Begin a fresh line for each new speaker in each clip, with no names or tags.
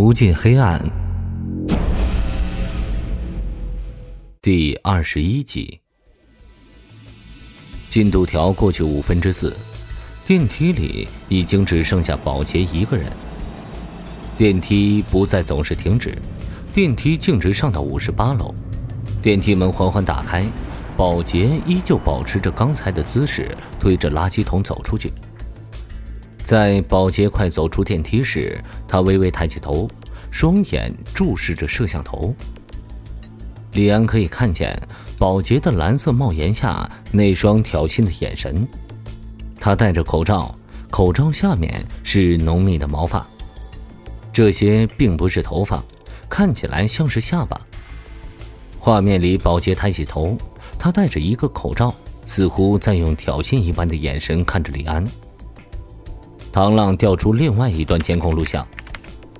无尽黑暗，第二十一集。进度条过去五分之四，电梯里已经只剩下保洁一个人。电梯不再总是停止，电梯径直上到五十八楼。电梯门缓缓打开，保洁依旧保持着刚才的姿势，推着垃圾桶走出去。在保洁快走出电梯时，他微微抬起头，双眼注视着摄像头。李安可以看见保洁的蓝色帽檐下那双挑衅的眼神。他戴着口罩，口罩下面是浓密的毛发，这些并不是头发，看起来像是下巴。画面里，保洁抬起头，他戴着一个口罩，似乎在用挑衅一般的眼神看着李安。唐浪调出另外一段监控录像，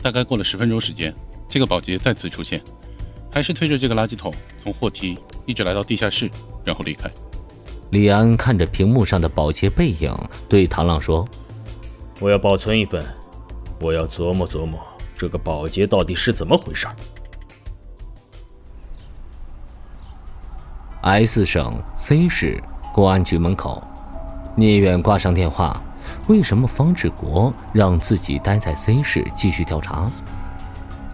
大概过了十分钟时间，这个保洁再次出现，还是推着这个垃圾桶从货梯一直来到地下室，然后离开。
李安看着屏幕上的保洁背影，对唐浪说：“
我要保存一份，我要琢磨琢磨这个保洁到底是怎么回事。
”S 省 C 市公安局门口，聂远挂上电话。为什么方志国让自己待在 C 市继续调查？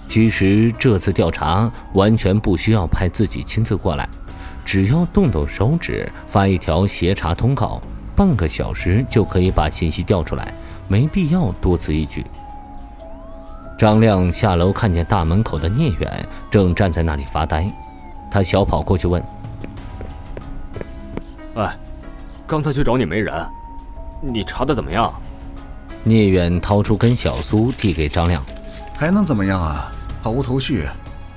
其实这次调查完全不需要派自己亲自过来，只要动动手指发一条协查通告，半个小时就可以把信息调出来，没必要多此一举。张亮下楼看见大门口的聂远正站在那里发呆，他小跑过去问：“
哎，刚才去找你没人？”你查的怎么样？
聂远掏出根小苏递给张亮，
还能怎么样啊？毫无头绪，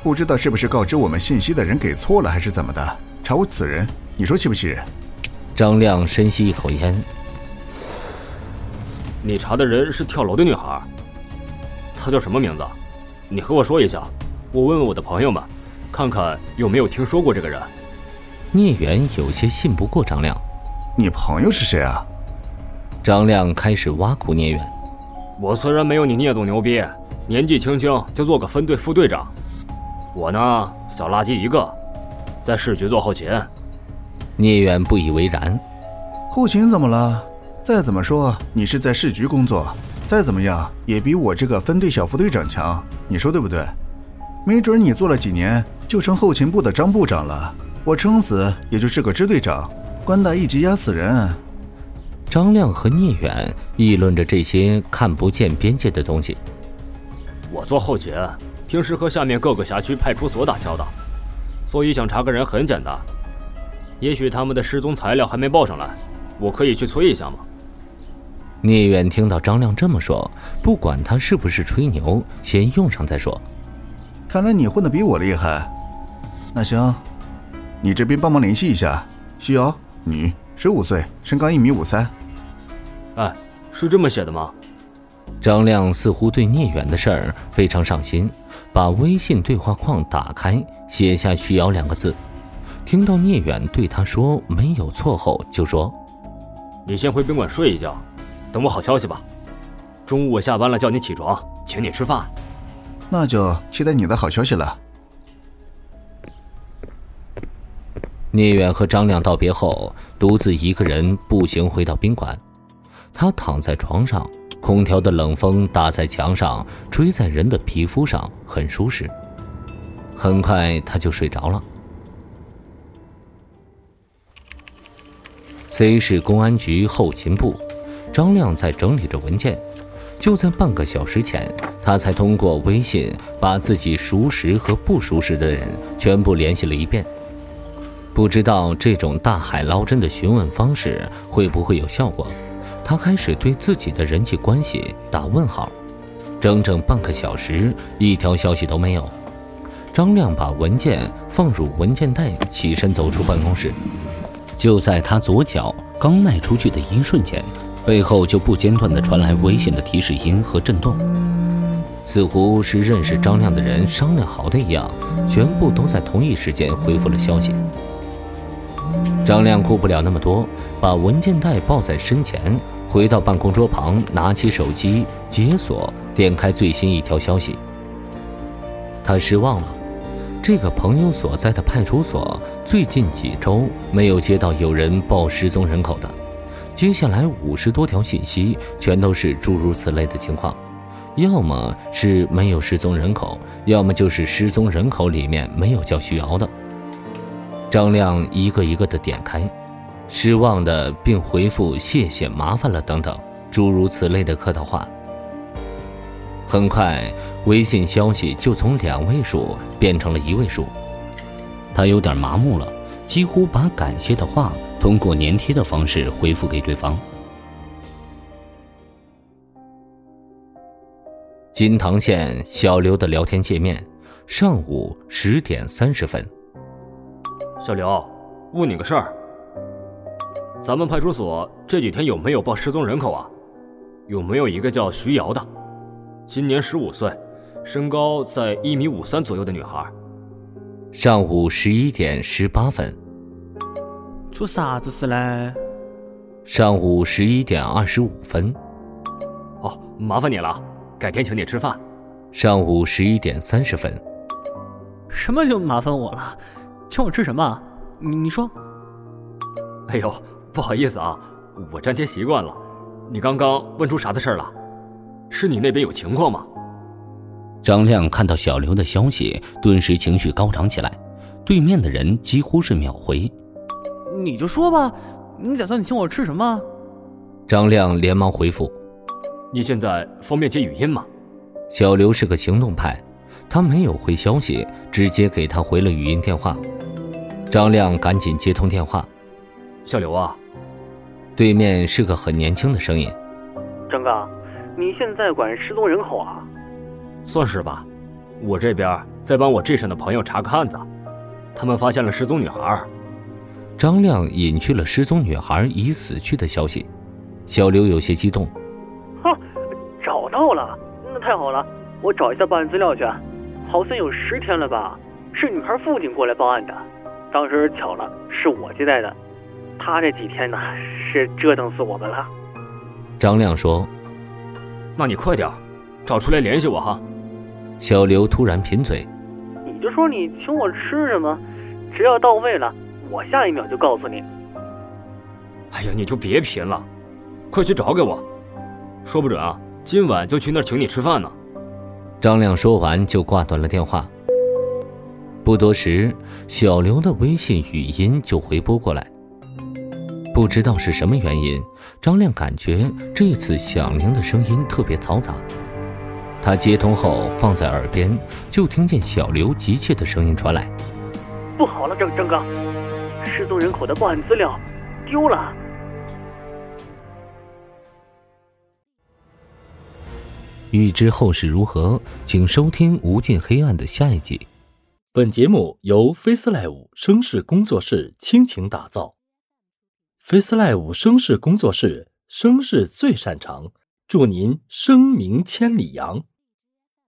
不知道是不是告知我们信息的人给错了，还是怎么的？查无此人，你说气不气人？
张亮深吸一口烟。
你查的人是跳楼的女孩，她叫什么名字？你和我说一下，我问问我的朋友们，看看有没有听说过这个人。
聂远有些信不过张亮，
你朋友是谁啊？
张亮开始挖苦聂远：“
我虽然没有你聂总牛逼，年纪轻轻就做个分队副队长，我呢小垃圾一个，在市局做后勤。”
聂远不以为然：“
后勤怎么了？再怎么说你是在市局工作，再怎么样也比我这个分队小副队长强，你说对不对？没准你做了几年就成后勤部的张部长了，我撑死也就是个支队长，官大一级压死人。”
张亮和聂远议论着这些看不见边界的东西。
我做后勤，平时和下面各个辖区派出所打交道，所以想查个人很简单。也许他们的失踪材料还没报上来，我可以去催一下吗？
聂远听到张亮这么说，不管他是不是吹牛，先用上再说。
看来你混得比我厉害。那行，你这边帮忙联系一下。徐瑶，女，十五岁，身高一米五三。
哎，是这么写的吗？
张亮似乎对聂远的事儿非常上心，把微信对话框打开，写下“徐瑶”两个字。听到聂远对他说没有错后，就说：“
你先回宾馆睡一觉，等我好消息吧。中午我下班了叫你起床，请你吃饭。
那就期待你的好消息了。”
聂远和张亮道别后，独自一个人步行回到宾馆。他躺在床上，空调的冷风打在墙上，吹在人的皮肤上，很舒适。很快他就睡着了。C 市公安局后勤部，张亮在整理着文件。就在半个小时前，他才通过微信把自己熟识和不熟识的人全部联系了一遍。不知道这种大海捞针的询问方式会不会有效果？他开始对自己的人际关系打问号，整整半个小时，一条消息都没有。张亮把文件放入文件袋，起身走出办公室。就在他左脚刚迈出去的一瞬间，背后就不间断地传来危险的提示音和震动，似乎是认识张亮的人商量好的一样，全部都在同一时间回复了消息。张亮顾不了那么多，把文件袋抱在身前。回到办公桌旁，拿起手机解锁，点开最新一条消息。他失望了。这个朋友所在的派出所最近几周没有接到有人报失踪人口的，接下来五十多条信息全都是诸如此类的情况，要么是没有失踪人口，要么就是失踪人口里面没有叫徐瑶的。张亮一个一个的点开，失望的并回复谢谢、麻烦了等等诸如此类的客套话。很快，微信消息就从两位数变成了一位数。他有点麻木了，几乎把感谢的话通过粘贴的方式回复给对方。金堂县小刘的聊天界面，上午十点三十分。
小刘，问你个事儿，咱们派出所这几天有没有报失踪人口啊？有没有一个叫徐瑶的？今年十五岁，身高在一米五三左右的女孩。
上午十一点十八分。
出啥子事嘞？
上午十一点二十五分。
哦，麻烦你了，改天请你吃饭。
上午十一点三十分。
什么就麻烦我了？请我吃什么？你你说。
哎呦，不好意思啊，我粘贴习惯了。你刚刚问出啥子事儿了？是你那边有情况吗？
张亮看到小刘的消息，顿时情绪高涨起来。对面的人几乎是秒回：“
你就说吧，你打算请我吃什么？”
张亮连忙回复：“
你现在方便接语音吗？”
小刘是个行动派，他没有回消息，直接给他回了语音电话。张亮赶紧接通电话：“
小刘啊。”
对面是个很年轻的声音：“
张哥。”你现在管失踪人口啊？
算是吧，我这边在帮我镇上的朋友查个案子，他们发现了失踪女孩。
张亮隐去了失踪女孩已死去的消息，小刘有些激动。
哈，找到了，那太好了，我找一下报案资料去。好像有十天了吧？是女孩父亲过来报案的，当时巧了，是我接待的。他这几天呢，是折腾死我们了。
张亮说。
那你快点，找出来联系我哈。
小刘突然贫嘴：“
你就说你请我吃什么，只要到位了，我下一秒就告诉你。”
哎呀，你就别贫了，快去找给我，说不准啊，今晚就去那儿请你吃饭呢。
张亮说完就挂断了电话。不多时，小刘的微信语音就回拨过来。不知道是什么原因，张亮感觉这次响铃的声音特别嘈杂。他接通后放在耳边，就听见小刘急切的声音传来：“
不好了，张张哥，失踪人口的报案资料丢了。”
欲知后事如何，请收听《无尽黑暗》的下一集。
本节目由 FaceLive 声势工作室倾情打造。FaceLive 声势工作室，声势最擅长，祝您声名千里扬。